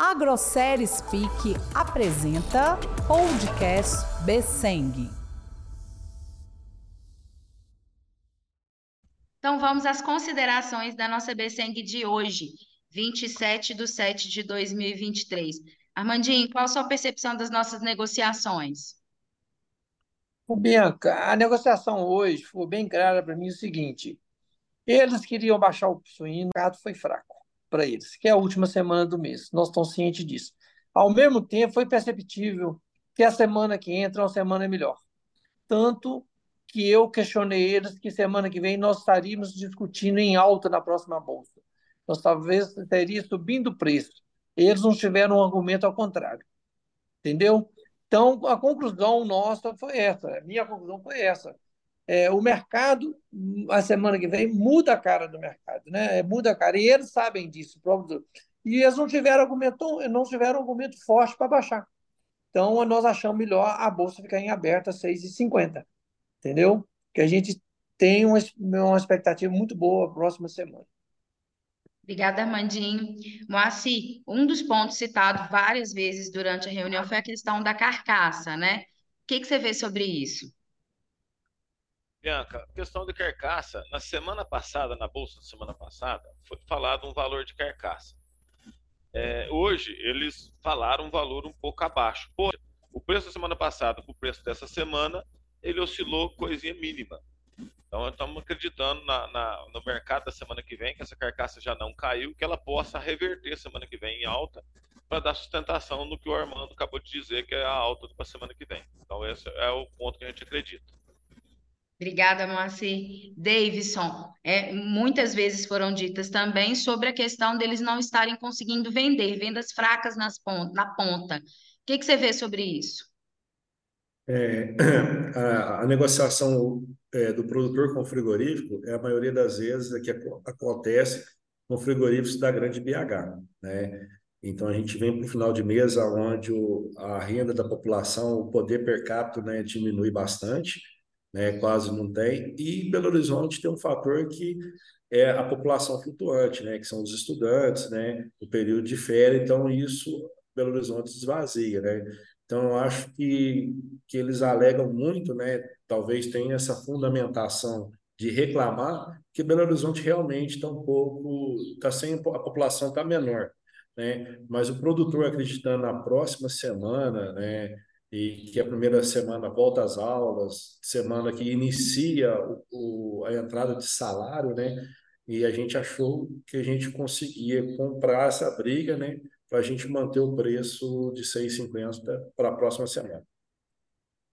AgroSérie Speak apresenta Podcast Besseng. Então vamos às considerações da nossa Besseng de hoje, 27 de 7 de 2023. Armandinho, qual a sua percepção das nossas negociações? O Bianca, a negociação hoje foi bem clara para mim o seguinte: eles queriam baixar o suíno, o mercado foi fraco para eles, que é a última semana do mês. Nós estamos cientes disso. Ao mesmo tempo, foi perceptível que a semana que entra é uma semana melhor. Tanto que eu questionei eles que semana que vem nós estaríamos discutindo em alta na próxima bolsa. Nós talvez estaria subindo o preço. Eles não tiveram um argumento ao contrário. Entendeu? Então, a conclusão nossa foi essa. A minha conclusão foi essa é, o mercado, a semana que vem, muda a cara do mercado, né? Muda a cara. E eles sabem disso. E eles não tiveram argumento, não tiveram argumento forte para baixar. Então, nós achamos melhor a bolsa ficar em aberta a 6,50. Entendeu? Que a gente tem uma, uma expectativa muito boa a próxima semana. Obrigada, Armandinho. Moacir, um dos pontos citados várias vezes durante a reunião foi a questão da carcaça, né? O que, que você vê sobre isso? Bianca, questão de carcaça. Na semana passada, na bolsa da semana passada, foi falado um valor de carcaça. É, hoje, eles falaram um valor um pouco abaixo. O preço da semana passada para o preço dessa semana, ele oscilou coisinha mínima. Então, estamos acreditando na, na, no mercado da semana que vem, que essa carcaça já não caiu, que ela possa reverter semana que vem em alta, para dar sustentação no que o Armando acabou de dizer, que é a alta para semana que vem. Então, esse é o ponto que a gente acredita. Obrigada, Moacir. Davidson, é, muitas vezes foram ditas também sobre a questão deles não estarem conseguindo vender, vendas fracas nas pont na ponta. O que, que você vê sobre isso? É, a, a, negociação é, do produtor com o frigorífico é a maioria das vezes é que acontece com frigoríficos da grande BH, né? Então a gente vem para o final de mês onde o, a renda da população, o poder per capita, né, diminui bastante né, quase não tem. E Belo Horizonte tem um fator que é a população flutuante, né, que são os estudantes, né, o período de férias, então isso Belo Horizonte esvazia, né? Então eu acho que, que eles alegam muito, né, talvez tenha essa fundamentação de reclamar que Belo Horizonte realmente está um pouco, está sem a população está menor, né? Mas o produtor acreditando na próxima semana, né, e que a primeira semana volta às aulas, semana que inicia o, o, a entrada de salário, né? E a gente achou que a gente conseguia comprar essa briga, né? Para a gente manter o preço de 6,50 para a próxima semana.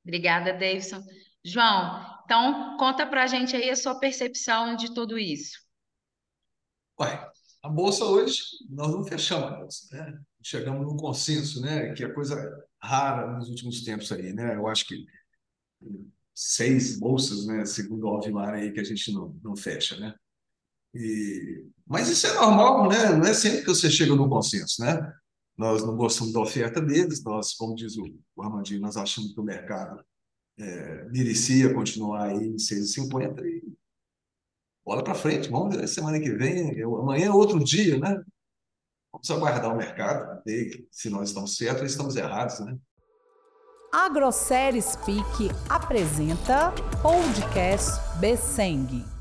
Obrigada, Davidson. João, então conta para a gente aí a sua percepção de tudo isso. Ué, a bolsa hoje, nós não fechamos a bolsa, né? Chegamos num consenso, né? Que é coisa rara nos últimos tempos aí, né? Eu acho que seis bolsas, né? Segundo o Alvimar aí, que a gente não, não fecha, né? E... Mas isso é normal, né? Não é sempre que você chega no consenso, né? Nós não gostamos da oferta deles, nós, como diz o, Armandinho, nós achamos que o mercado é, merecia continuar aí em 6,50 e bola para frente, vamos ver semana que vem, eu, amanhã é outro dia, né? Vamos aguardar o mercado, ver se nós estamos certos ou estamos errados, né? AgroSérie Speak apresenta Podcast Besseng.